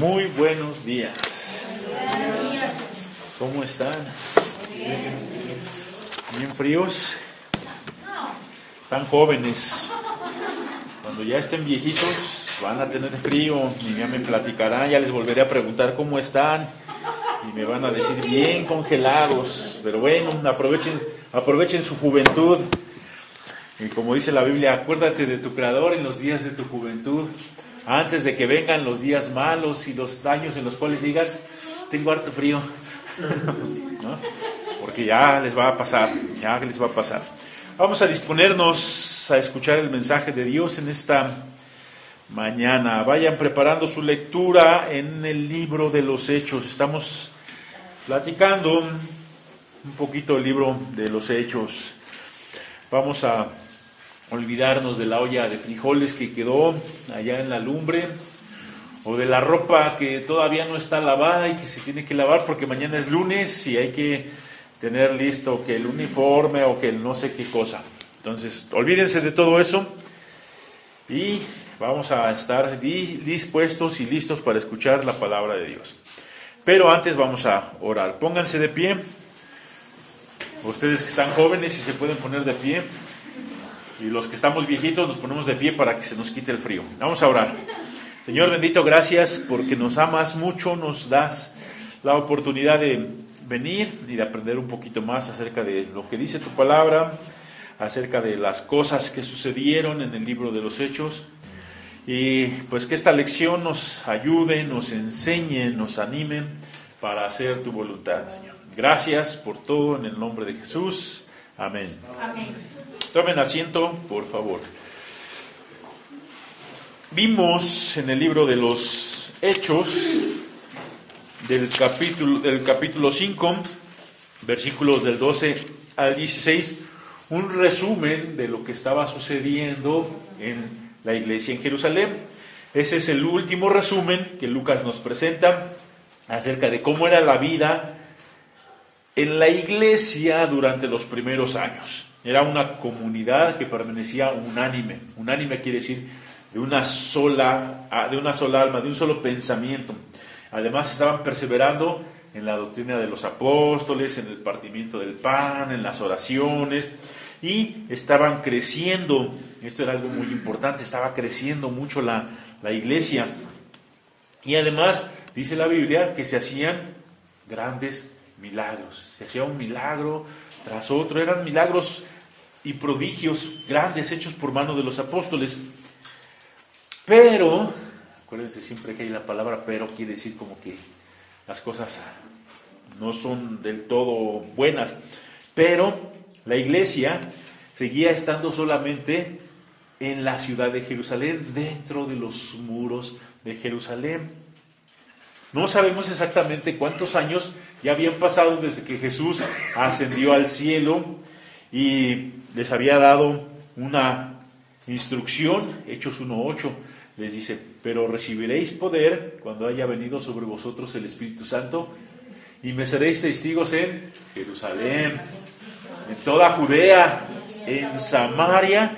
Muy buenos días. ¿Cómo están? ¿Bien fríos? Están jóvenes. Cuando ya estén viejitos van a tener frío y ya me platicarán, ya les volveré a preguntar cómo están y me van a decir bien congelados. Pero bueno, aprovechen, aprovechen su juventud. Y como dice la Biblia, acuérdate de tu Creador en los días de tu juventud antes de que vengan los días malos y los años en los cuales digas, tengo harto frío. Porque ya les va a pasar, ya les va a pasar. Vamos a disponernos a escuchar el mensaje de Dios en esta mañana. Vayan preparando su lectura en el libro de los Hechos. Estamos platicando un poquito el libro de los Hechos. Vamos a olvidarnos de la olla de frijoles que quedó allá en la lumbre, o de la ropa que todavía no está lavada y que se tiene que lavar porque mañana es lunes y hay que tener listo que el uniforme o que el no sé qué cosa. Entonces, olvídense de todo eso y vamos a estar dispuestos y listos para escuchar la palabra de Dios. Pero antes vamos a orar. Pónganse de pie. Ustedes que están jóvenes y se pueden poner de pie. Y los que estamos viejitos nos ponemos de pie para que se nos quite el frío. Vamos a orar. Señor bendito, gracias porque nos amas mucho, nos das la oportunidad de venir y de aprender un poquito más acerca de lo que dice tu palabra, acerca de las cosas que sucedieron en el libro de los hechos. Y pues que esta lección nos ayude, nos enseñe, nos anime para hacer tu voluntad, Señor. Gracias por todo en el nombre de Jesús. Amén. Amén. Tomen asiento, por favor. Vimos en el libro de los Hechos, del capítulo, del capítulo 5, versículos del 12 al 16, un resumen de lo que estaba sucediendo en la iglesia en Jerusalén. Ese es el último resumen que Lucas nos presenta acerca de cómo era la vida en la iglesia durante los primeros años. Era una comunidad que permanecía unánime. Unánime quiere decir de una sola, ah, de una sola alma, de un solo pensamiento. Además estaban perseverando en la doctrina de los apóstoles, en el partimiento del pan, en las oraciones, y estaban creciendo. Esto era algo muy importante, estaba creciendo mucho la, la iglesia. Y además dice la Biblia que se hacían grandes milagros. Se hacía un milagro tras otro. Eran milagros y prodigios grandes hechos por mano de los apóstoles. Pero, acuérdense siempre que hay la palabra pero, quiere decir como que las cosas no son del todo buenas. Pero la iglesia seguía estando solamente en la ciudad de Jerusalén, dentro de los muros de Jerusalén. No sabemos exactamente cuántos años ya habían pasado desde que Jesús ascendió al cielo y les había dado una instrucción, Hechos 1.8, les dice, pero recibiréis poder cuando haya venido sobre vosotros el Espíritu Santo y me seréis testigos en Jerusalén, en toda Judea, en Samaria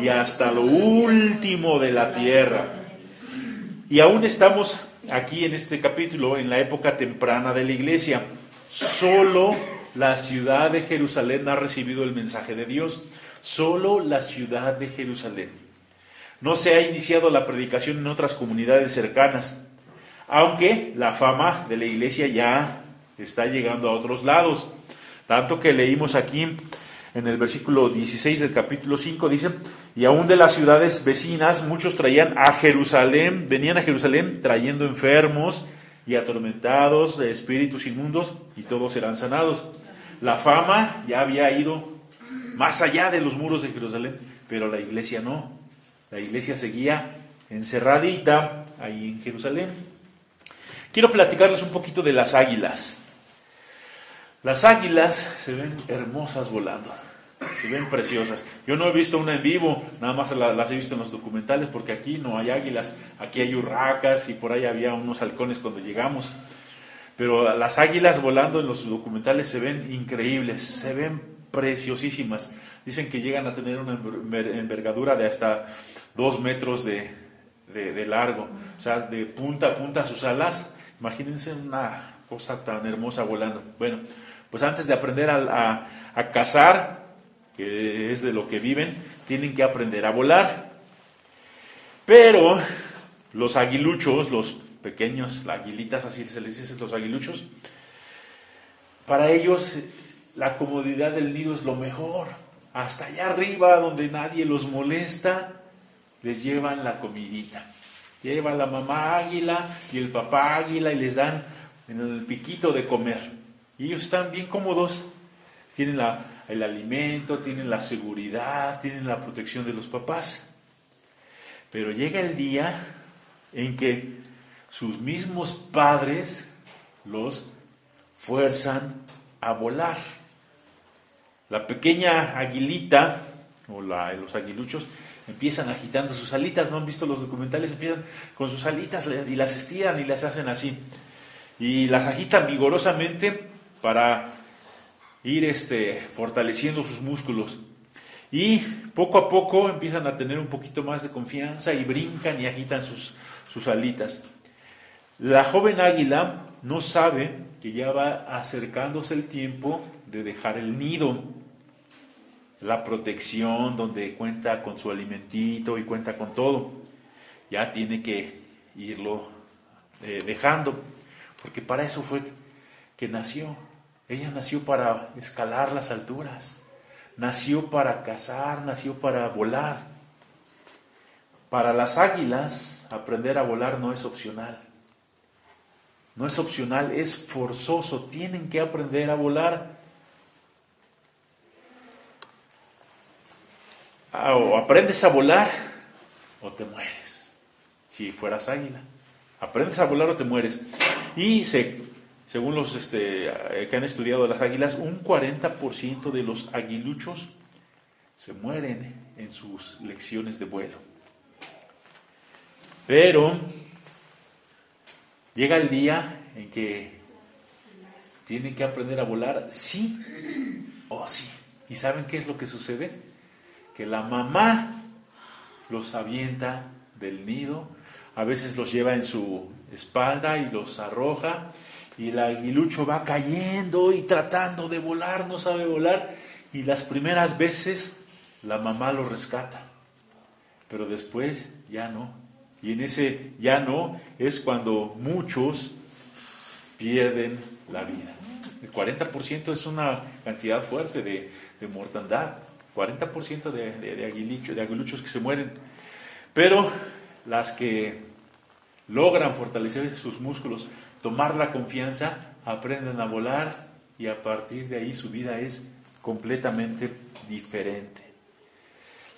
y hasta lo último de la tierra. Y aún estamos aquí en este capítulo, en la época temprana de la iglesia. Solo la ciudad de Jerusalén ha recibido el mensaje de Dios. Solo la ciudad de Jerusalén. No se ha iniciado la predicación en otras comunidades cercanas, aunque la fama de la iglesia ya está llegando a otros lados. Tanto que leímos aquí en el versículo 16 del capítulo 5, dice, y aún de las ciudades vecinas muchos traían a Jerusalén, venían a Jerusalén trayendo enfermos y atormentados de espíritus inmundos, y todos serán sanados. La fama ya había ido más allá de los muros de Jerusalén, pero la iglesia no. La iglesia seguía encerradita ahí en Jerusalén. Quiero platicarles un poquito de las águilas. Las águilas se ven hermosas volando, se ven preciosas. Yo no he visto una en vivo, nada más las he visto en los documentales porque aquí no hay águilas, aquí hay urracas y por ahí había unos halcones cuando llegamos. Pero las águilas volando en los documentales se ven increíbles, se ven preciosísimas. Dicen que llegan a tener una envergadura de hasta dos metros de, de, largo, o sea, de punta a punta sus alas. Imagínense una cosa tan hermosa volando. Bueno, pues antes de aprender a, a cazar, que es de lo que viven, tienen que aprender a volar. Pero los aguiluchos, los pequeños aguilitas, así se les dice, los aguiluchos, para ellos la comodidad del nido es lo mejor. Hasta allá arriba, donde nadie los molesta, les llevan la comidita. Lleva la mamá águila y el papá águila y les dan en el piquito de comer. Y ellos están bien cómodos. Tienen la, el alimento, tienen la seguridad, tienen la protección de los papás. Pero llega el día en que sus mismos padres los fuerzan a volar. La pequeña aguilita, o los aguiluchos, empiezan agitando sus alitas, ¿no han visto los documentales? Empiezan con sus alitas y las estiran y las hacen así. Y las agitan vigorosamente para ir este, fortaleciendo sus músculos. Y poco a poco empiezan a tener un poquito más de confianza y brincan y agitan sus, sus alitas. La joven águila no sabe que ya va acercándose el tiempo de dejar el nido, la protección donde cuenta con su alimentito y cuenta con todo. Ya tiene que irlo eh, dejando, porque para eso fue que nació. Ella nació para escalar las alturas, nació para cazar, nació para volar. Para las águilas, aprender a volar no es opcional. No es opcional, es forzoso. Tienen que aprender a volar. Ah, o aprendes a volar o te mueres. Si fueras águila. Aprendes a volar o te mueres. Y se, según los este, que han estudiado las águilas, un 40% de los aguiluchos se mueren en sus lecciones de vuelo. Pero llega el día en que tienen que aprender a volar sí o sí. ¿Y saben qué es lo que sucede? Que la mamá los avienta del nido, a veces los lleva en su espalda y los arroja, y el aguilucho va cayendo y tratando de volar, no sabe volar, y las primeras veces la mamá lo rescata, pero después ya no. Y en ese ya no es cuando muchos pierden la vida. El 40% es una cantidad fuerte de, mortandad. 40% de, de, de aguiluchos que se mueren. Pero las que logran fortalecer sus músculos, tomar la confianza, aprenden a volar y a partir de ahí su vida es completamente diferente.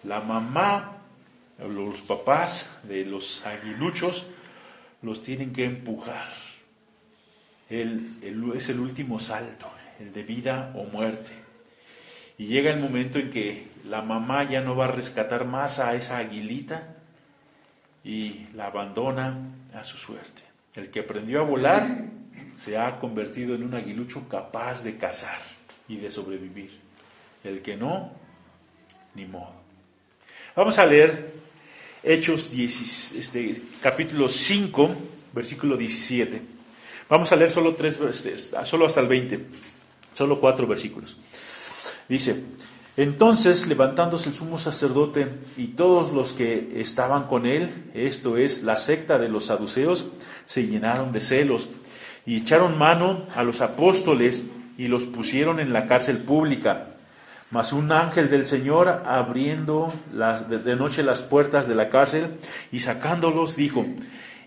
La mamá los papás de los aguiluchos los tienen que empujar. es el último salto, el de vida o muerte. Y llega el momento en que la mamá ya no va a rescatar más a esa aguilita y la abandona a su suerte. El que aprendió a volar se ha convertido en un aguilucho capaz de cazar y de sobrevivir. El que no, ni modo. Vamos a leer Hechos este, capítulo 5, versículo 17. Vamos a leer solo, tres, este, solo hasta el 20, solo cuatro versículos. Dice, entonces levantándose el sumo sacerdote y todos los que estaban con él, esto es la secta de los saduceos, se llenaron de celos y echaron mano a los apóstoles y los pusieron en la cárcel pública. Mas un ángel del Señor, abriendo de noche las puertas de la cárcel y sacándolos, dijo,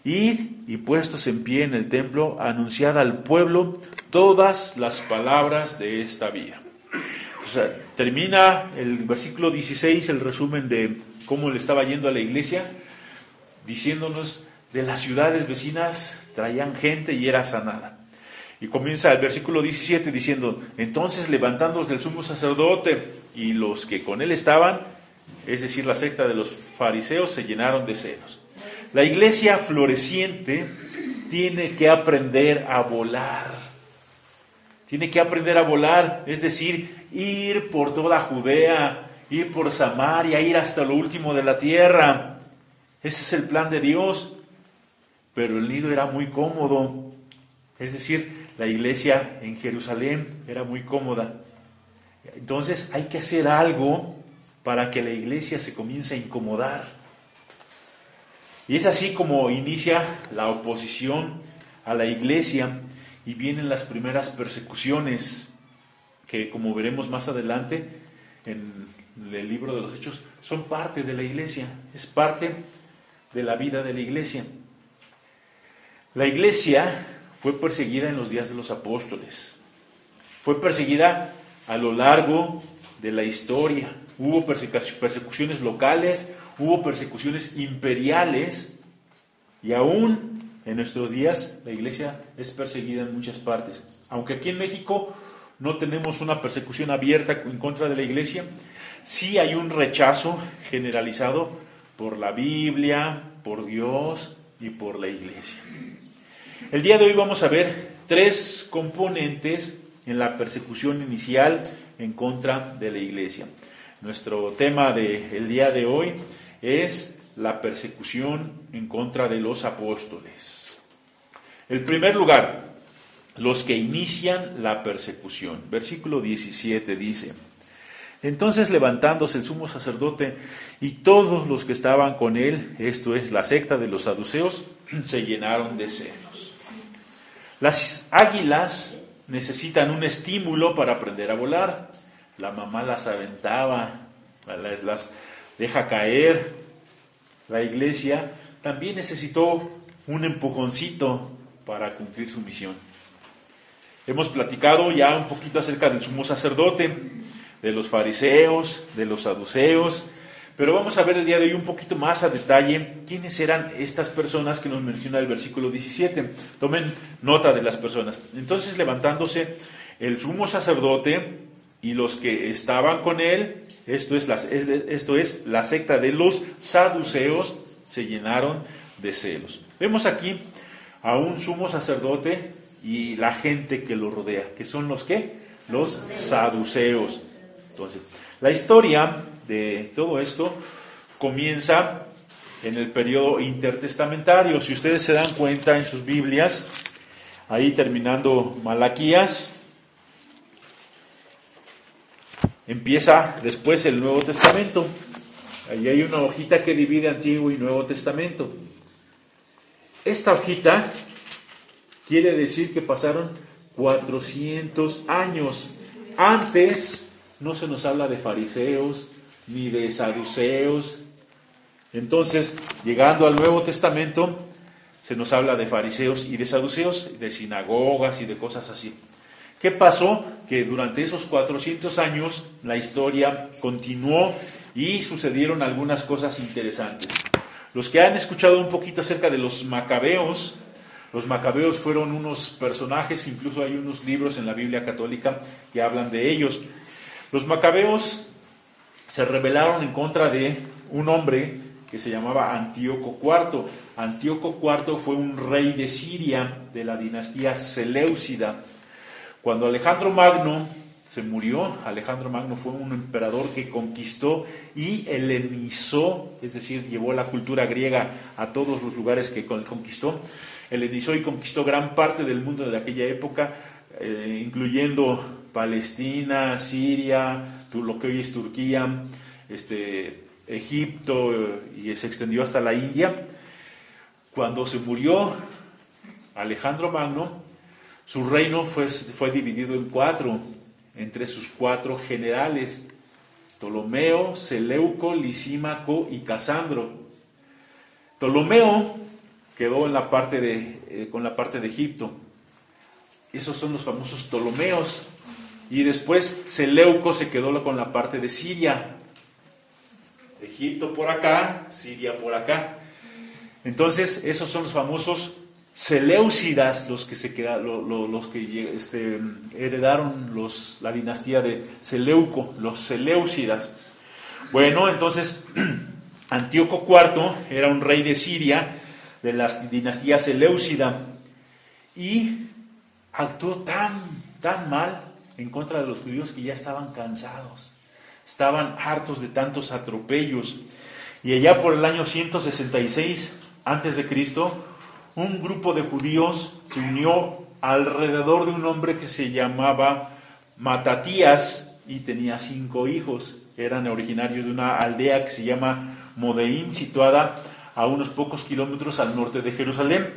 Id y puestos en pie en el templo, anunciad al pueblo todas las palabras de esta vida. Termina el versículo 16, el resumen de cómo le estaba yendo a la iglesia, diciéndonos de las ciudades vecinas traían gente y era sanada. Y comienza el versículo 17 diciendo, entonces levantándose el sumo sacerdote y los que con él estaban, es decir, la secta de los fariseos, se llenaron de celos. La iglesia floreciente tiene que aprender a volar. Tiene que aprender a volar, es decir, ir por toda Judea, ir por Samaria, ir hasta lo último de la tierra. Ese es el plan de Dios. Pero el nido era muy cómodo. Es decir, la iglesia en Jerusalén era muy cómoda. Entonces hay que hacer algo para que la iglesia se comience a incomodar. Y es así como inicia la oposición a la iglesia y vienen las primeras persecuciones que como veremos más adelante en el libro de los hechos son parte de la iglesia, es parte de la vida de la iglesia. La iglesia fue perseguida en los días de los apóstoles, fue perseguida a lo largo de la historia, hubo persecuciones locales, hubo persecuciones imperiales y aún en nuestros días la iglesia es perseguida en muchas partes. Aunque aquí en México no tenemos una persecución abierta en contra de la iglesia, sí hay un rechazo generalizado por la Biblia, por Dios y por la iglesia. El día de hoy vamos a ver tres componentes en la persecución inicial en contra de la iglesia. Nuestro tema del día de hoy es la persecución en contra de los apóstoles. El primer lugar, los que inician la persecución. Versículo 17 dice, entonces levantándose el sumo sacerdote y todos los que estaban con él, esto es la secta de los saduceos, se llenaron de celos. Las águilas necesitan un estímulo para aprender a volar. La mamá las aventaba, las deja caer, la iglesia también necesitó un empujoncito para cumplir su misión. Hemos platicado ya un poquito acerca del sumo sacerdote, de los fariseos, de los saduceos, pero vamos a ver el día de hoy un poquito más a detalle quiénes eran estas personas que nos menciona el versículo 17. Tomen nota de las personas. Entonces levantándose el sumo sacerdote y los que estaban con él, esto es, esto es la secta de los saduceos, se llenaron de celos. Vemos aquí a un sumo sacerdote y la gente que lo rodea, que son los que? Los saduceos. Entonces, la historia de todo esto comienza en el periodo intertestamentario. Si ustedes se dan cuenta en sus Biblias, ahí terminando Malaquías, Empieza después el Nuevo Testamento. Ahí hay una hojita que divide Antiguo y Nuevo Testamento. Esta hojita quiere decir que pasaron 400 años. Antes no se nos habla de fariseos ni de saduceos. Entonces, llegando al Nuevo Testamento, se nos habla de fariseos y de saduceos, de sinagogas y de cosas así. ¿Qué pasó? Que durante esos 400 años la historia continuó y sucedieron algunas cosas interesantes. Los que han escuchado un poquito acerca de los macabeos, los macabeos fueron unos personajes, incluso hay unos libros en la Biblia católica que hablan de ellos. Los macabeos se rebelaron en contra de un hombre que se llamaba Antíoco IV. Antíoco IV fue un rey de Siria de la dinastía Seleucida. Cuando Alejandro Magno se murió, Alejandro Magno fue un emperador que conquistó y helenizó, es decir, llevó la cultura griega a todos los lugares que conquistó, helenizó y conquistó gran parte del mundo de aquella época, eh, incluyendo Palestina, Siria, lo que hoy es Turquía, este, Egipto y se extendió hasta la India. Cuando se murió Alejandro Magno, su reino fue, fue dividido en cuatro, entre sus cuatro generales, Ptolomeo, Seleuco, Lisímaco y Casandro. Ptolomeo quedó en la parte de, eh, con la parte de Egipto. Esos son los famosos Ptolomeos. Y después Seleuco se quedó con la parte de Siria. Egipto por acá, Siria por acá. Entonces, esos son los famosos Seleucidas, los que, se los que este, heredaron la dinastía de Seleuco, los Seleucidas. Bueno, entonces Antíoco IV era un rey de Siria, de la dinastía Seleucida, y actuó tan, tan mal en contra de los judíos que ya estaban cansados, estaban hartos de tantos atropellos. Y allá por el año 166 antes de Cristo, un grupo de judíos se unió alrededor de un hombre que se llamaba Matatías y tenía cinco hijos. Eran originarios de una aldea que se llama Modeín, situada a unos pocos kilómetros al norte de Jerusalén.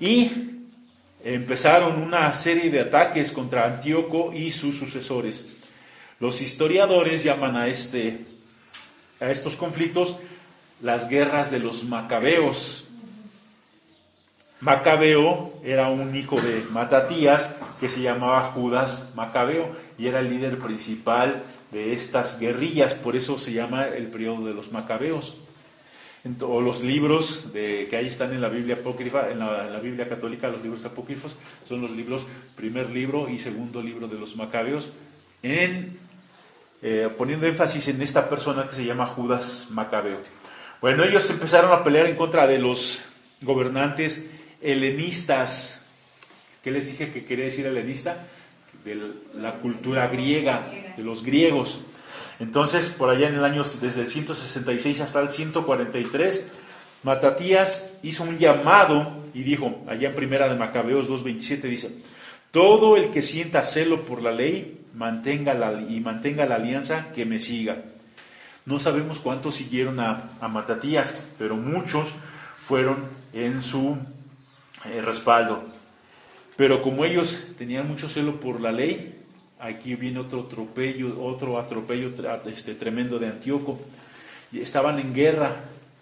Y empezaron una serie de ataques contra Antíoco y sus sucesores. Los historiadores llaman a, este, a estos conflictos las guerras de los macabeos. Macabeo era un hijo de Matatías que se llamaba Judas Macabeo y era el líder principal de estas guerrillas, por eso se llama el periodo de los macabeos. O los libros de, que ahí están en la Biblia apócrifa, en la, Biblia católica, los libros apócrifos, son los libros, primer libro y segundo libro de los macabeos, en, eh, poniendo énfasis en esta persona que se llama Judas Macabeo. Bueno, ellos empezaron a pelear en contra de los gobernantes helenistas. ¿Qué les dije que quería decir helenista? De la cultura griega, de los griegos. Entonces, por allá en el año, desde el 166 hasta el 143, Matatías hizo un llamado y dijo, allá en primera de Macabeos 2.27 dice, todo el que sienta celo por la ley mantenga la, y mantenga la alianza, que me siga. No sabemos cuántos siguieron a, a Matatías, pero muchos fueron en su eh, respaldo. Pero como ellos tenían mucho celo por la ley, aquí viene otro atropello, otro atropello este, tremendo de Antíoco. Estaban en guerra,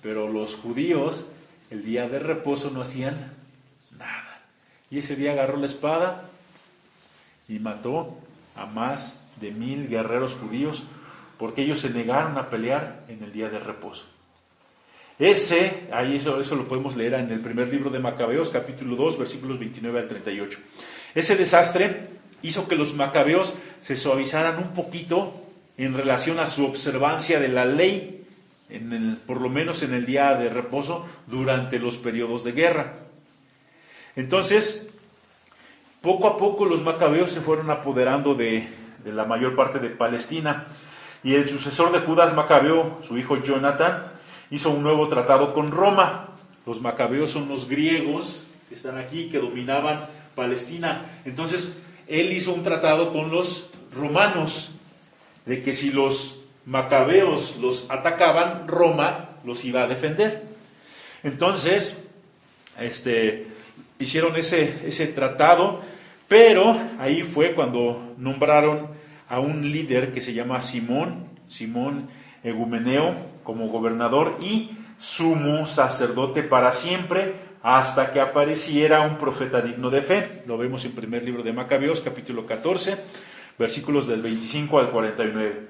pero los judíos el día de reposo no hacían nada. Y ese día agarró la espada y mató a más de mil guerreros judíos porque ellos se negaron a pelear en el día de reposo. Ese, ahí eso, eso lo podemos leer en el primer libro de Macabeos, capítulo 2, versículos 29 al 38. Ese desastre hizo que los macabeos se suavizaran un poquito en relación a su observancia de la ley, por lo menos en el día de reposo, durante los periodos de guerra. Entonces, poco a poco los macabeos se fueron apoderando de, de la mayor parte de Palestina, y el sucesor de Judas Macabeo, su hijo Jonathan, hizo un nuevo tratado con Roma. Los macabeos son los griegos que están aquí, que dominaban Palestina. Entonces, él hizo un tratado con los romanos, de que si los macabeos los atacaban, Roma los iba a defender. Entonces, este, hicieron ese, ese tratado, pero ahí fue cuando nombraron a un líder que se llama Simón, Simón Egumeneo como gobernador y sumo sacerdote para siempre hasta que apareciera un profeta digno de fe. Lo vemos en primer libro de Macabeos, capítulo 14, versículos del 25 al 49.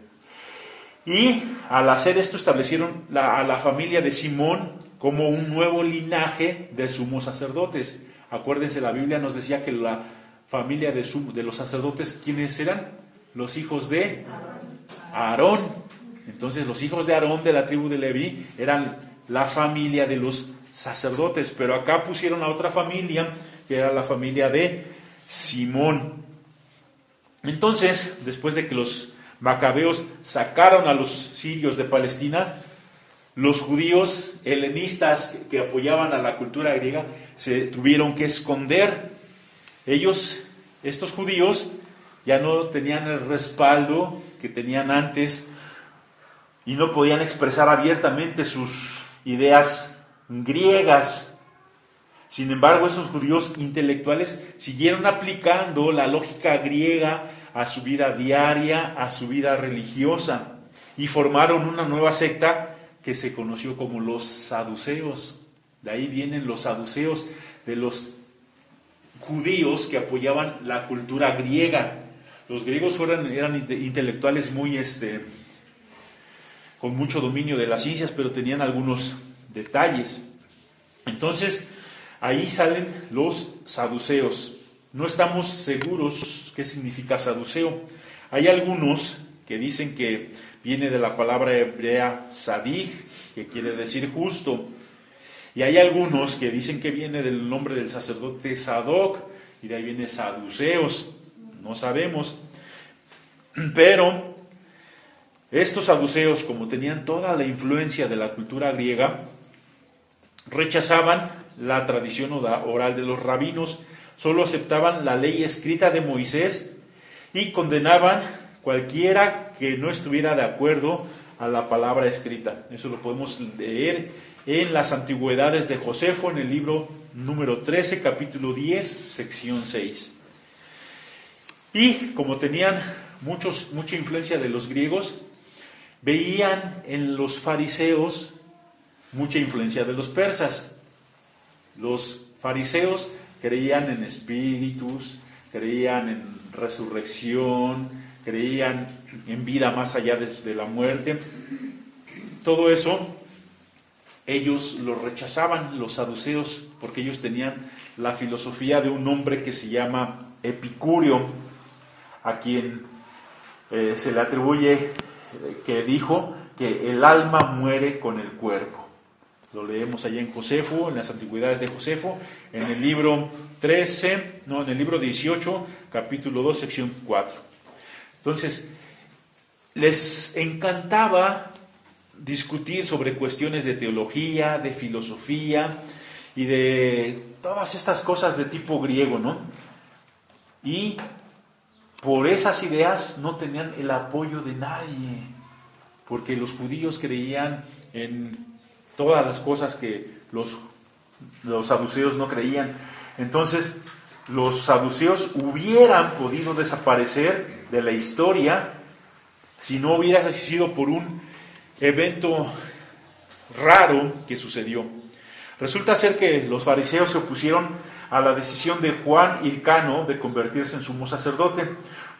Y al hacer esto establecieron a la familia de Simón como un nuevo linaje de sumos sacerdotes. Acuérdense, la Biblia nos decía que la familia de, de los sacerdotes, ¿quiénes eran? Los hijos de Aarón. Entonces los hijos de Aarón de la tribu de Leví eran la familia de los sacerdotes, pero acá pusieron a otra familia, que era la familia de Simón. Entonces, después de que los macabeos sacaron a los sirios de Palestina, los judíos helenistas que apoyaban a la cultura griega se tuvieron que esconder. Ellos, estos judíos, ya no tenían el respaldo que tenían antes y no podían expresar abiertamente sus ideas griegas. Sin embargo, esos judíos intelectuales siguieron aplicando la lógica griega a su vida diaria, a su vida religiosa, y formaron una nueva secta que se conoció como los saduceos. De ahí vienen los saduceos, de los judíos que apoyaban la cultura griega. Los griegos fueron, eran intelectuales muy, este, con mucho dominio de las ciencias, pero tenían algunos detalles. Entonces, ahí salen los saduceos. No estamos seguros qué significa saduceo. Hay algunos que dicen que viene de la palabra hebrea sadig, que quiere decir justo. Y hay algunos que dicen que viene del nombre del sacerdote Sadoc, y de ahí viene saduceos. No sabemos. Pero Estos saduceos, como tenían toda la influencia de la cultura griega, rechazaban la tradición oral de los rabinos, solo aceptaban la ley escrita de Moisés y condenaban cualquiera que no estuviera de acuerdo a la palabra escrita. Eso lo podemos leer en las antigüedades de Josefo, en el libro número 13, capítulo 10, sección 6. Y como tenían muchos, mucha influencia de los griegos, veían en los fariseos mucha influencia de los persas. Los fariseos creían en espíritus, creían en resurrección, creían en vida más allá de, la muerte. Todo eso ellos lo rechazaban, los saduceos, porque ellos tenían la filosofía de un hombre que se llama Epicurio, a quien eh, se le atribuye eh, que dijo que el alma muere con el cuerpo. Lo leemos allá en Josefo, en las antigüedades de Josefo, en el libro 13, no, en el libro 18, capítulo 2, sección 4. Entonces, les encantaba discutir sobre cuestiones de teología, de filosofía y de todas estas cosas de tipo griego, ¿no? Y por esas ideas no tenían el apoyo de nadie, porque los judíos creían en todas las cosas que los, los saduceos no creían. Entonces, los saduceos hubieran podido desaparecer de la historia si no hubiera sido por un evento raro que sucedió. Resulta ser que los fariseos se opusieron a la decisión de Juan Hircano de convertirse en sumo sacerdote,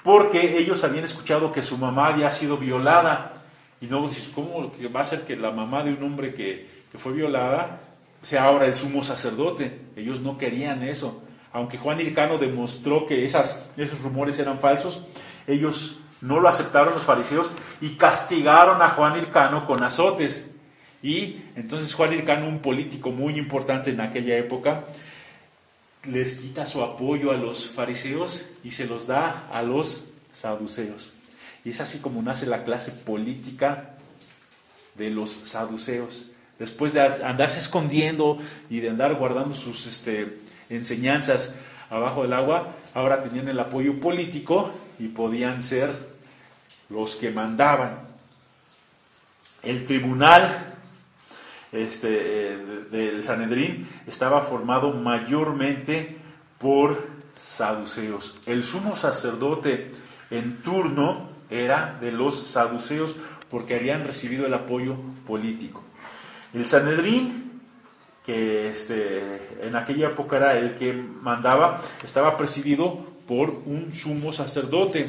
porque ellos habían escuchado que su mamá había sido violada. Y no, ¿cómo va a ser que la mamá de un hombre que, fue violada sea ahora el sumo sacerdote? Ellos no querían eso. Aunque Juan Hircano demostró que esos rumores eran falsos, ellos no lo aceptaron los fariseos y castigaron a Juan Hircano con azotes. Y entonces Juan Hircano, un político muy importante en aquella época, les quita su apoyo a los fariseos y se los da a los saduceos. Y es así como nace la clase política de los saduceos. Después de andarse escondiendo y de andar guardando sus este, enseñanzas abajo del agua, ahora tenían el apoyo político y podían ser los que mandaban. El tribunal este, del Sanedrín estaba formado mayormente por saduceos. El sumo sacerdote en turno era de los saduceos porque habían recibido el apoyo político. El Sanedrín, que este, en aquella época era el que mandaba, estaba presidido por un sumo sacerdote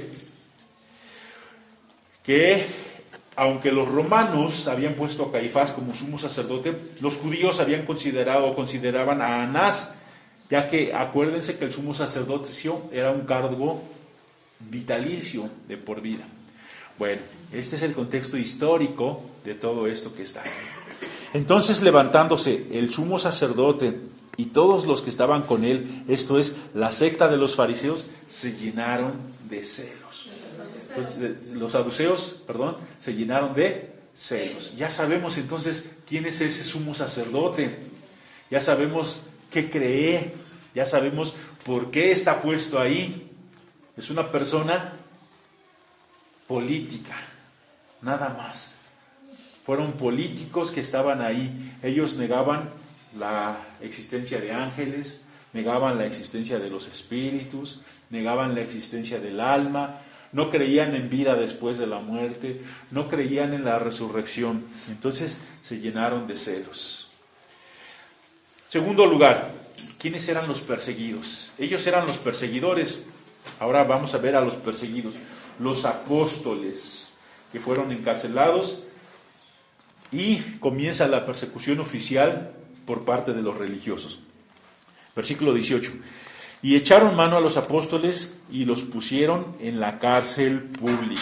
que aunque los romanos habían puesto a Caifás como sumo sacerdote, los judíos habían considerado o consideraban a Anás, ya que acuérdense que el sumo sacerdocio era un cargo vitalicio de por vida. Bueno, este es el contexto histórico de todo esto que está aquí. Entonces levantándose el sumo sacerdote y todos los que estaban con él, esto es la secta de los fariseos, se llenaron de celos los saduceos, perdón, se llenaron de celos. Ya sabemos entonces quién es ese sumo sacerdote. Ya sabemos qué cree. Ya sabemos por qué está puesto ahí. Es una persona política, nada más. Fueron políticos que estaban ahí. Ellos negaban la existencia de ángeles, negaban la existencia de los espíritus, negaban la existencia del alma, no creían en vida después de la muerte, no creían en la resurrección. Entonces se llenaron de celos. Segundo lugar, ¿quiénes eran los perseguidos? Ellos eran los perseguidores. Ahora vamos a ver a los perseguidos, los apóstoles que fueron encarcelados y comienza la persecución oficial por parte de los religiosos. Versículo 18. Y echaron mano a los apóstoles y los pusieron en la cárcel pública.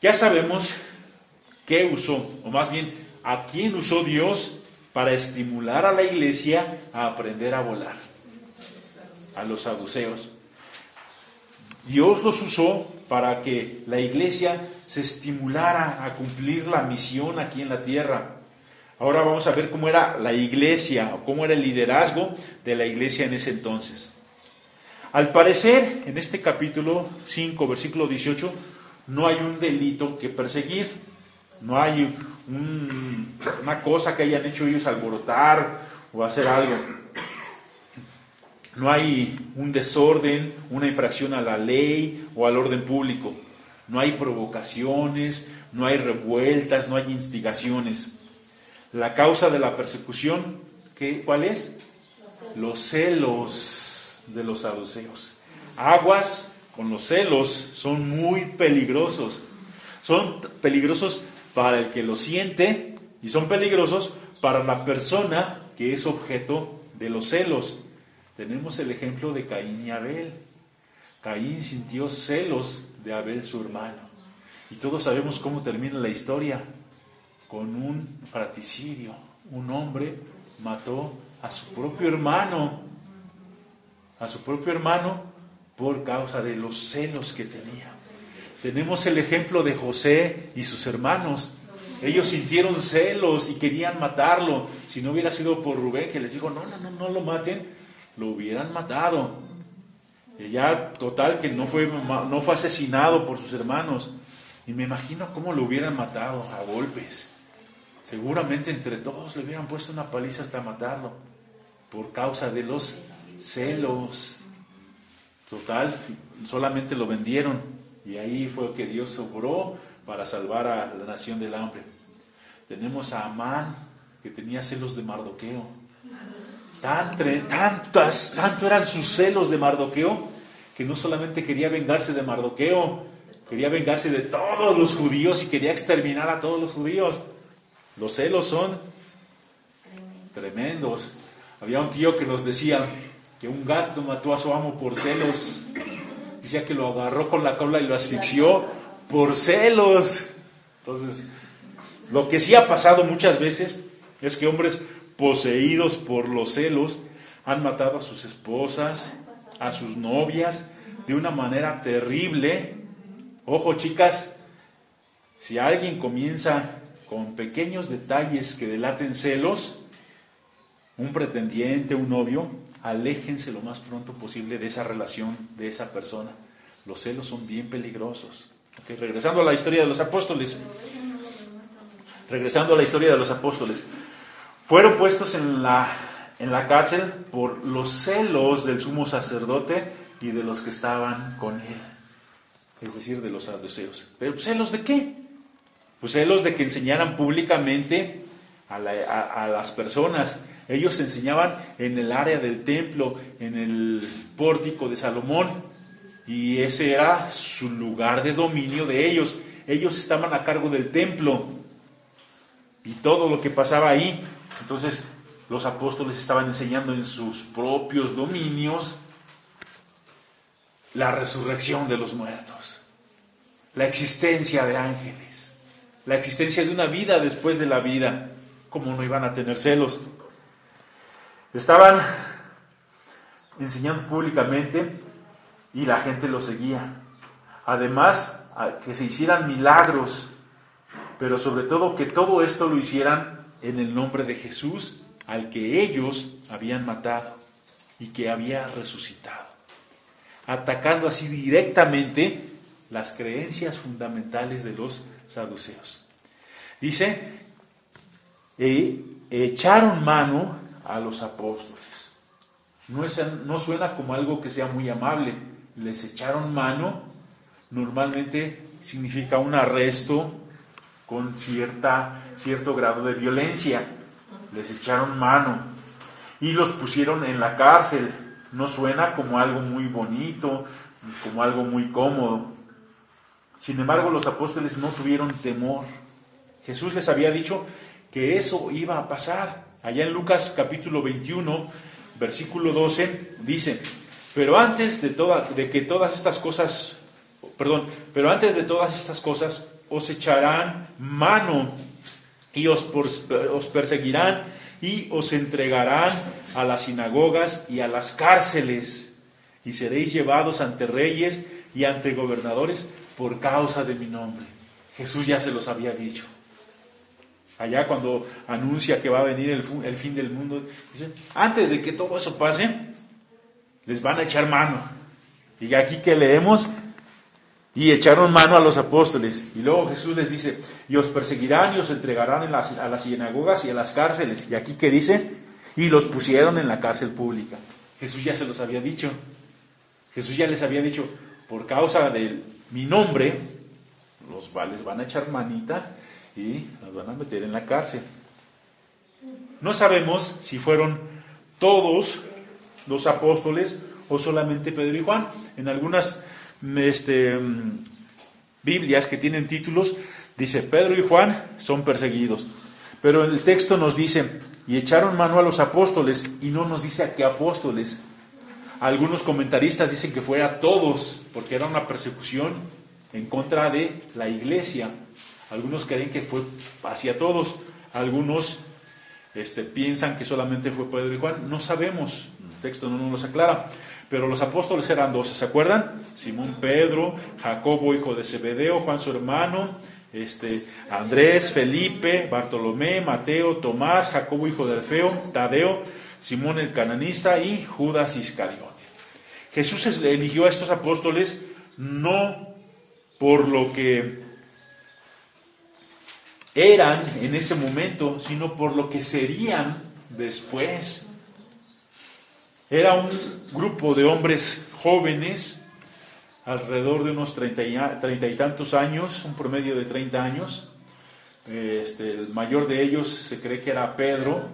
Ya sabemos qué usó, o más bien a quién usó Dios para estimular a la iglesia a aprender a volar. A los saduceos. Dios los usó para que la iglesia se estimulara a cumplir la misión aquí en la tierra. Ahora vamos a ver cómo era la iglesia o cómo era el liderazgo de la iglesia en ese entonces. Al parecer, en este capítulo 5, versículo 18, no hay un delito que perseguir, no hay una cosa que hayan hecho ellos alborotar o hacer algo. No hay un desorden, una infracción a la ley o al orden público. No hay provocaciones, no hay revueltas, no hay instigaciones. La causa de la persecución, ¿qué, ¿cuál es? Los celos de los saduceos. Aguas con los celos son muy peligrosos. Son peligrosos para el que lo siente y son peligrosos para la persona que es objeto de los celos. Tenemos el ejemplo de Caín y Abel. Caín sintió celos de Abel su hermano. Y todos sabemos cómo termina la historia. Con un fratricidio. Un hombre mató a su propio hermano. A su propio hermano por causa de los celos que tenía. Tenemos el ejemplo de José y sus hermanos. Ellos sintieron celos y querían matarlo. Si no hubiera sido por Rubén que les dijo, no, no, no, no lo maten, lo hubieran matado. Ya total que no fue, no fue asesinado por sus hermanos. Y me imagino cómo lo hubieran matado a golpes. Seguramente entre todos le hubieran puesto una paliza hasta matarlo. Por causa de los celos. Total, solamente lo vendieron. Y ahí fue que Dios obró para salvar a la nación del hambre. Tenemos a Amán, que tenía celos de Mardoqueo tantas, tanto eran sus celos de Mardoqueo, que no solamente quería vengarse de Mardoqueo, quería vengarse de todos los judíos y quería exterminar a todos los judíos. Los celos son tremendos. Había un tío que nos decía que un gato mató a su amo por celos. Decía que lo agarró con la cola y lo asfixió por celos. Entonces, lo que sí ha pasado muchas veces es que hombres poseídos por los celos, han matado a sus esposas, a sus novias, de una manera terrible. Ojo chicas, si alguien comienza con pequeños detalles que delaten celos, un pretendiente, un novio, aléjense lo más pronto posible de esa relación, de esa persona. Los celos son bien peligrosos. regresando a la historia de los apóstoles. Regresando a la historia de los apóstoles. Fueron puestos en la, en la cárcel por los celos del sumo sacerdote y de los que estaban con él, es decir, de los saduceos. ¿Pero celos de qué? Pues celos de que enseñaran públicamente a, a, las personas. Ellos enseñaban en el área del templo, en el pórtico de Salomón, y ese era su lugar de dominio de ellos. Ellos estaban a cargo del templo y todo lo que pasaba ahí entonces los apóstoles estaban enseñando en sus propios dominios la resurrección de los muertos, la existencia de ángeles, la existencia de una vida después de la vida. ¿Cómo no iban a tener celos? Estaban enseñando públicamente y la gente lo seguía. Además, que se hicieran milagros, pero sobre todo que todo esto lo hicieran en el nombre de Jesús al que ellos habían matado y que había resucitado, atacando así directamente las creencias fundamentales de los saduceos. Dice, e echaron mano a los apóstoles. No, no suena como algo que sea muy amable. Les echaron mano, normalmente significa un arresto, con cierta, cierto grado de violencia. Les echaron mano y los pusieron en la cárcel. No suena como algo muy bonito, como algo muy cómodo. Sin embargo, los apóstoles no tuvieron temor. Jesús les había dicho que eso iba a pasar. Allá en Lucas capítulo 21, versículo 12, dice, pero antes de, toda, de que todas estas cosas, perdón, pero antes de todas estas cosas, os echarán mano y os, os perseguirán y os entregarán a las sinagogas y a las cárceles y seréis llevados ante reyes y ante gobernadores por causa de mi nombre. Jesús ya se los había dicho. Allá cuando anuncia que va a venir el, fin del mundo, dice, antes de que todo eso pase, les van a echar mano. Y aquí que leemos, y echaron mano a los apóstoles. Y luego Jesús les dice, y os perseguirán y os entregarán en las, a las sinagogas y a las cárceles. Y aquí que dice, y los pusieron en la cárcel pública. Jesús ya se los había dicho. Jesús ya les había dicho, por causa de mi nombre, los les van a echar manita y los van a meter en la cárcel. No sabemos si fueron todos los apóstoles o solamente Pedro y Juan. En algunas este, Biblias que tienen títulos, dice Pedro y Juan son perseguidos. Pero el texto nos dice, y echaron mano a los apóstoles, y no nos dice a qué apóstoles. Algunos comentaristas dicen que fue a todos, porque era una persecución en contra de la iglesia. Algunos creen que fue hacia todos. Algunos este, piensan que solamente fue Pedro y Juan. No sabemos, el texto no nos lo aclara. Pero los apóstoles eran doce, ¿se acuerdan? Simón Pedro, Jacobo, hijo de Zebedeo, Juan su hermano, este, Andrés, Felipe, Bartolomé, Mateo, Tomás, Jacobo, hijo de Alfeo, Tadeo, Simón el cananista y Judas Iscariote. Jesús eligió a estos apóstoles no por lo que eran en ese momento, sino por lo que serían después. Era un grupo de hombres jóvenes, alrededor de unos treinta y, tantos años, un promedio de 30 años. Este, el mayor de ellos se cree que era Pedro.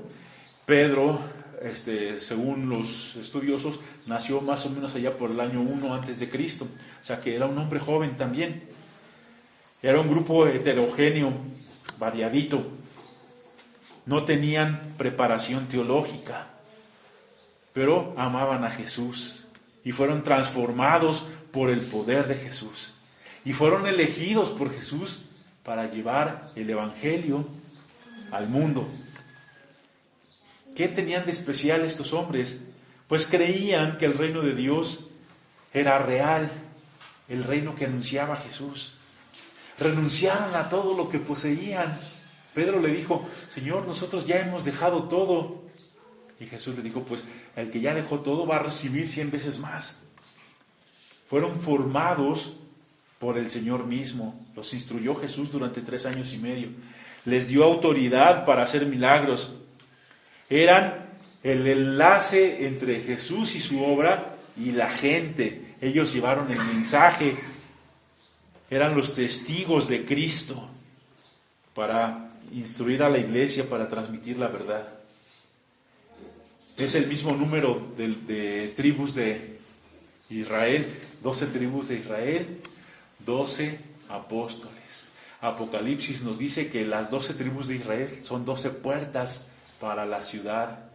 Pedro, este, según los estudiosos, nació más o menos allá por el año 1 antes de Cristo. O sea que era un hombre joven también. Era un grupo heterogéneo, variadito. No tenían preparación teológica pero amaban a Jesús y fueron transformados por el poder de Jesús y fueron elegidos por Jesús para llevar el Evangelio al mundo. ¿Qué tenían de especial estos hombres? Pues creían que el reino de Dios era real, el reino que anunciaba Jesús. Renunciaron a todo lo que poseían. Pedro le dijo, Señor, nosotros ya hemos dejado todo y Jesús le dijo, pues el que ya dejó todo va a recibir cien veces más. Fueron formados por el Señor mismo. Los instruyó Jesús durante tres años y medio. Les dio autoridad para hacer milagros. Eran el enlace entre Jesús y su obra y la gente. Ellos llevaron el mensaje. Eran los testigos de Cristo para instruir a la iglesia, para transmitir la verdad es el mismo número de, tribus de Israel, 12 tribus de Israel, 12 apóstoles. Apocalipsis nos dice que las 12 tribus de Israel son 12 puertas para la ciudad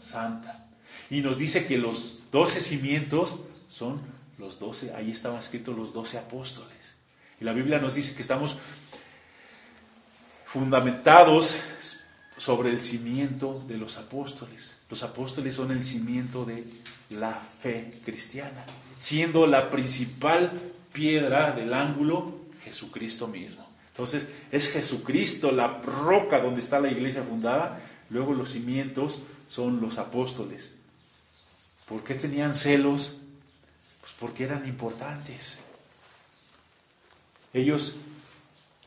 santa. Y nos dice que los 12 cimientos son los 12, ahí estaban escritos los 12 apóstoles. Y la Biblia nos dice que estamos fundamentados sobre el cimiento de los apóstoles. Los apóstoles son el cimiento de la fe cristiana, siendo la principal piedra del ángulo Jesucristo mismo. Entonces es Jesucristo la roca donde está la iglesia fundada, luego los cimientos son los apóstoles. ¿Por qué tenían celos? Pues porque eran importantes. Ellos,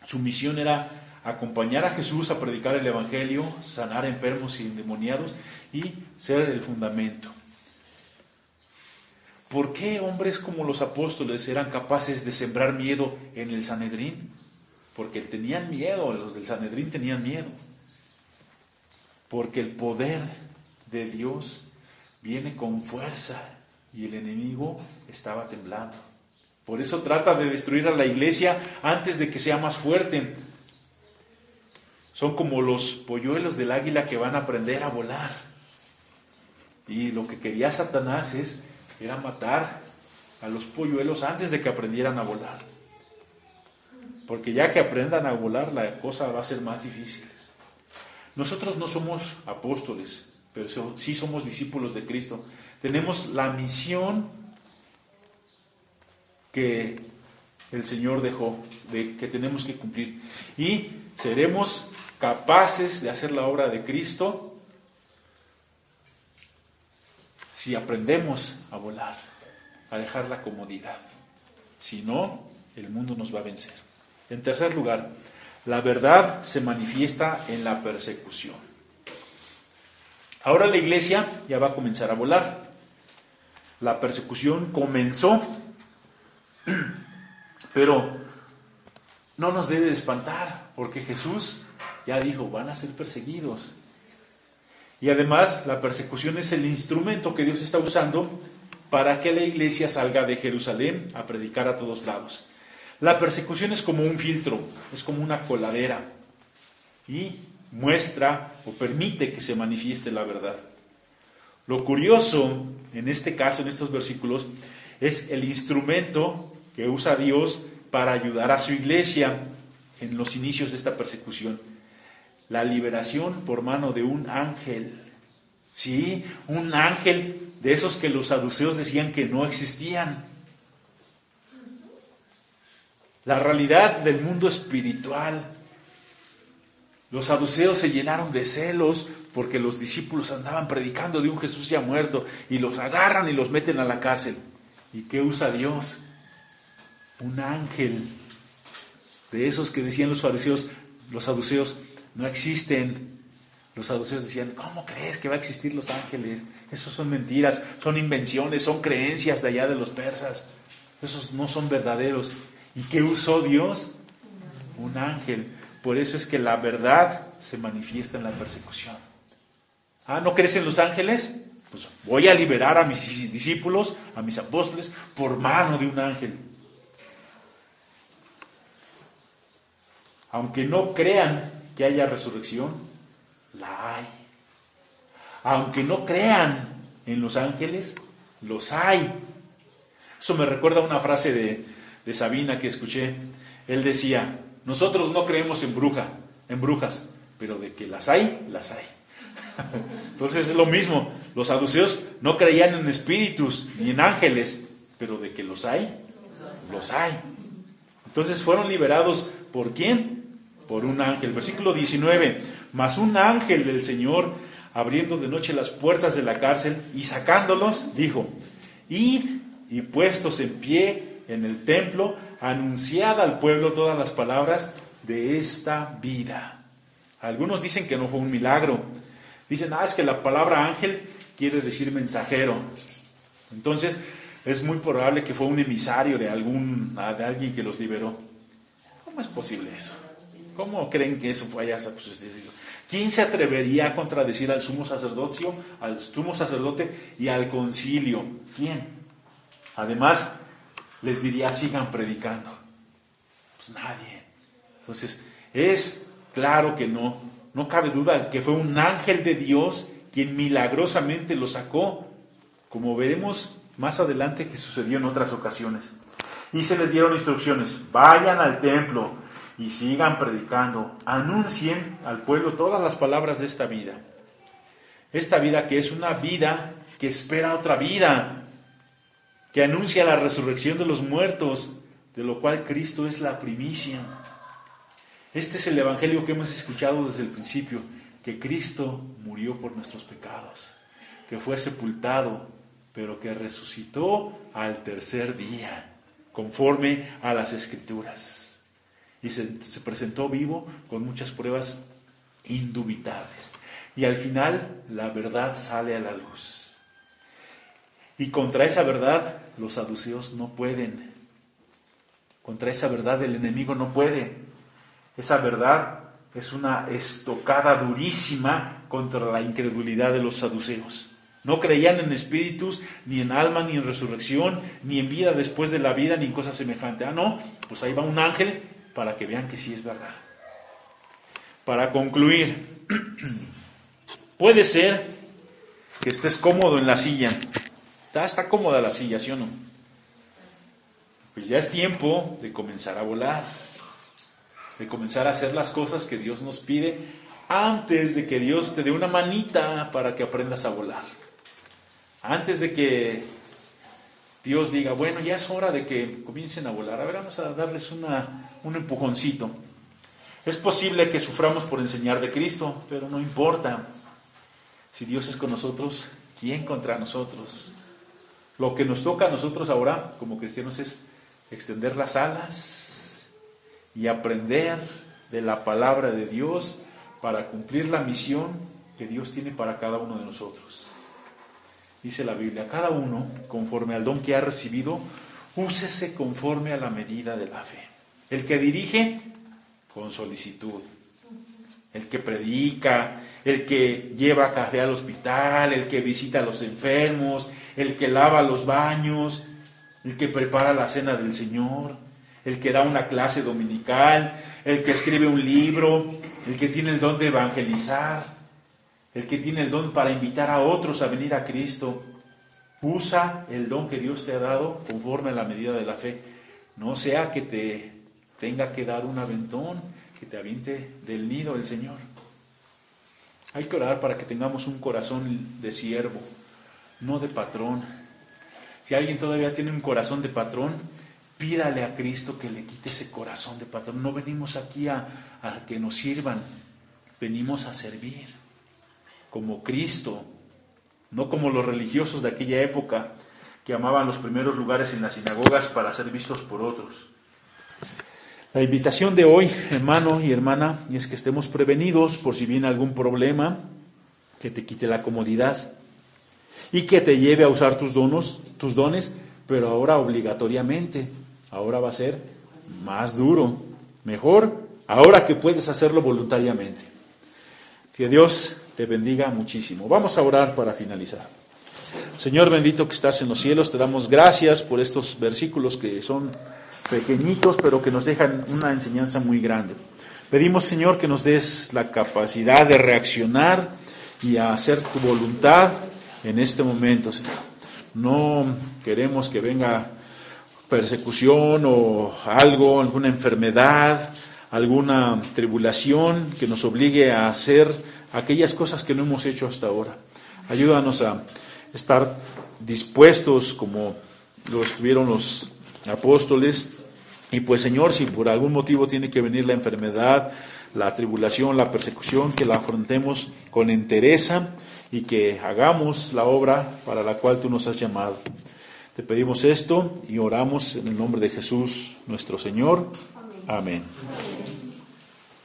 su misión era acompañar a Jesús a predicar el Evangelio, sanar enfermos y endemoniados y ser el fundamento. ¿Por qué hombres como los apóstoles eran capaces de sembrar miedo en el Sanedrín? Porque tenían miedo, los del Sanedrín tenían miedo. Porque el poder de Dios viene con fuerza y el enemigo estaba temblando. Por eso trata de destruir a la iglesia antes de que sea más fuerte, son como los polluelos del águila que van a aprender a volar. Y lo que quería Satanás es, era matar a los polluelos antes de que aprendieran a volar. Porque ya que aprendan a volar, la cosa va a ser más difícil. Nosotros no somos apóstoles, pero sí somos discípulos de Cristo. Tenemos la misión que el Señor dejó, de, que tenemos que cumplir. Y seremos capaces de hacer la obra de Cristo si aprendemos a volar, a dejar la comodidad. Si no, el mundo nos va a vencer. En tercer lugar, la verdad se manifiesta en la persecución. Ahora la iglesia ya va a comenzar a volar. La persecución comenzó, pero no nos debe espantar, porque Jesús ya dijo, van a ser perseguidos. Y además la persecución es el instrumento que Dios está usando para que la iglesia salga de Jerusalén a predicar a todos lados. La persecución es como un filtro, es como una coladera y muestra o permite que se manifieste la verdad. Lo curioso en este caso, en estos versículos, es el instrumento que usa Dios para ayudar a su iglesia en los inicios de esta persecución. La liberación por mano de un ángel. Sí, un ángel de esos que los saduceos decían que no existían. La realidad del mundo espiritual. Los saduceos se llenaron de celos porque los discípulos andaban predicando de un Jesús ya muerto y los agarran y los meten a la cárcel. ¿Y qué usa Dios? Un ángel. De esos que decían los fariseos, los saduceos, no existen. Los saduceos decían, ¿cómo crees que va a existir los ángeles? Esos son mentiras, son invenciones, son creencias de allá de los persas. Esos no son verdaderos. ¿Y qué usó Dios? Un ángel. Por eso es que la verdad se manifiesta en la persecución. Ah, ¿no crees en los ángeles? Pues voy a liberar a mis discípulos, a mis apóstoles, por mano de un ángel. Aunque no crean que haya resurrección, la hay. Aunque no crean en los ángeles, los hay. Eso me recuerda una frase de, de Sabina que escuché. Él decía, nosotros no creemos en bruja, en brujas, pero de que las hay, las hay. Entonces es lo mismo, los saduceos no creían en espíritus ni en ángeles, pero de que los hay, los hay. Entonces fueron liberados por quién? Por un ángel. Versículo 19, mas un ángel del Señor, abriendo de noche las puertas de la cárcel y sacándolos, dijo, id y puestos en pie en el templo, anunciad al pueblo todas las palabras de esta vida. Algunos dicen que no fue un milagro. Dicen, ah, es que la palabra ángel quiere decir mensajero. Entonces, es muy probable que fue un emisario de, algún, de alguien que los liberó. ¿Cómo es posible eso? ¿Cómo creen que eso fue allá? Pues, ¿Quién se atrevería a contradecir al sumo sacerdocio, al sumo sacerdote y al concilio? ¿Quién? Además, les diría, sigan predicando. Pues nadie. Entonces, es claro que no, no cabe duda que fue un ángel de Dios quien milagrosamente lo sacó, como veremos más adelante que sucedió en otras ocasiones. Y se les dieron instrucciones, vayan al templo y sigan predicando, anuncien al pueblo todas las palabras de esta vida. Esta vida que es una vida que espera otra vida, que anuncia la resurrección de los muertos, de lo cual Cristo es la primicia. Este es el Evangelio que hemos escuchado desde el principio, que Cristo murió por nuestros pecados, que fue sepultado, pero que resucitó al tercer día, conforme a las escrituras. Y se, se presentó vivo con muchas pruebas indubitables. Y al final la verdad sale a la luz. Y contra esa verdad los saduceos no pueden. Contra esa verdad el enemigo no puede. Esa verdad es una estocada durísima contra la incredulidad de los saduceos. No creían en espíritus, ni en alma, ni en resurrección, ni en vida después de la vida, ni en cosa semejante. Ah, no, pues ahí va un ángel para que vean que sí es verdad. Para concluir, puede ser que estés cómodo en la silla, Está, cómoda la silla, ¿sí o no? Pues ya es tiempo de comenzar a volar, de comenzar a hacer las cosas que Dios nos pide antes de que Dios te dé una manita para que aprendas a volar. Antes de que Dios diga, bueno, ya es hora de que comiencen a volar. A ver, vamos a darles una, un empujoncito. Es posible que suframos por enseñar de Cristo, pero no importa. Si Dios es con nosotros, ¿quién contra nosotros? Lo que nos toca a nosotros ahora como cristianos es extender las alas y aprender de la palabra de Dios para cumplir la misión que Dios tiene para cada uno de nosotros. Dice la Biblia, cada uno, conforme al don que ha recibido, úsese conforme a la medida de la fe. El que dirige, con solicitud. El que predica, el que lleva café al hospital, el que visita a los enfermos, el que lava los baños, el que prepara la cena del Señor, el que da una clase dominical, el que escribe un libro, el que tiene el don de evangelizar, el que tiene el don para invitar a otros a venir a Cristo. Usa el don que Dios te ha dado conforme a la medida de la fe. No sea que te tenga que dar un aventón, que te aviente del nido el Señor. Hay que orar para que tengamos un corazón de siervo, no de patrón. Si alguien todavía tiene un corazón de patrón, pídale a Cristo que le quite ese corazón de patrón. No venimos aquí a, a que nos sirvan, venimos a servir como Cristo, no como los religiosos de aquella época que amaban los primeros lugares en las sinagogas para ser vistos por otros. La invitación de hoy, hermano y hermana, es que estemos prevenidos por si viene algún problema que te quite la comodidad y que te lleve a usar tus donos, tus dones, pero ahora obligatoriamente. Ahora va a ser más duro, mejor, ahora que puedes hacerlo voluntariamente. Que Dios te bendiga muchísimo. Vamos a orar para finalizar. Señor bendito que estás en los cielos, te damos gracias por estos versículos que son pequeñitos, pero que nos dejan una enseñanza muy grande. Pedimos, Señor, que nos des la capacidad de reaccionar y a hacer tu voluntad en este momento, Señor. No queremos que venga persecución o algo, alguna enfermedad, alguna tribulación que nos obligue a hacer aquellas cosas que no hemos hecho hasta ahora. Ayúdanos a estar dispuestos como lo estuvieron los apóstoles. Y pues Señor, si por algún motivo tiene que venir la enfermedad, la tribulación, la persecución, que la afrontemos con entereza y que hagamos la obra para la cual tú nos has llamado. Te pedimos esto y oramos en el nombre de Jesús nuestro Señor. Amén.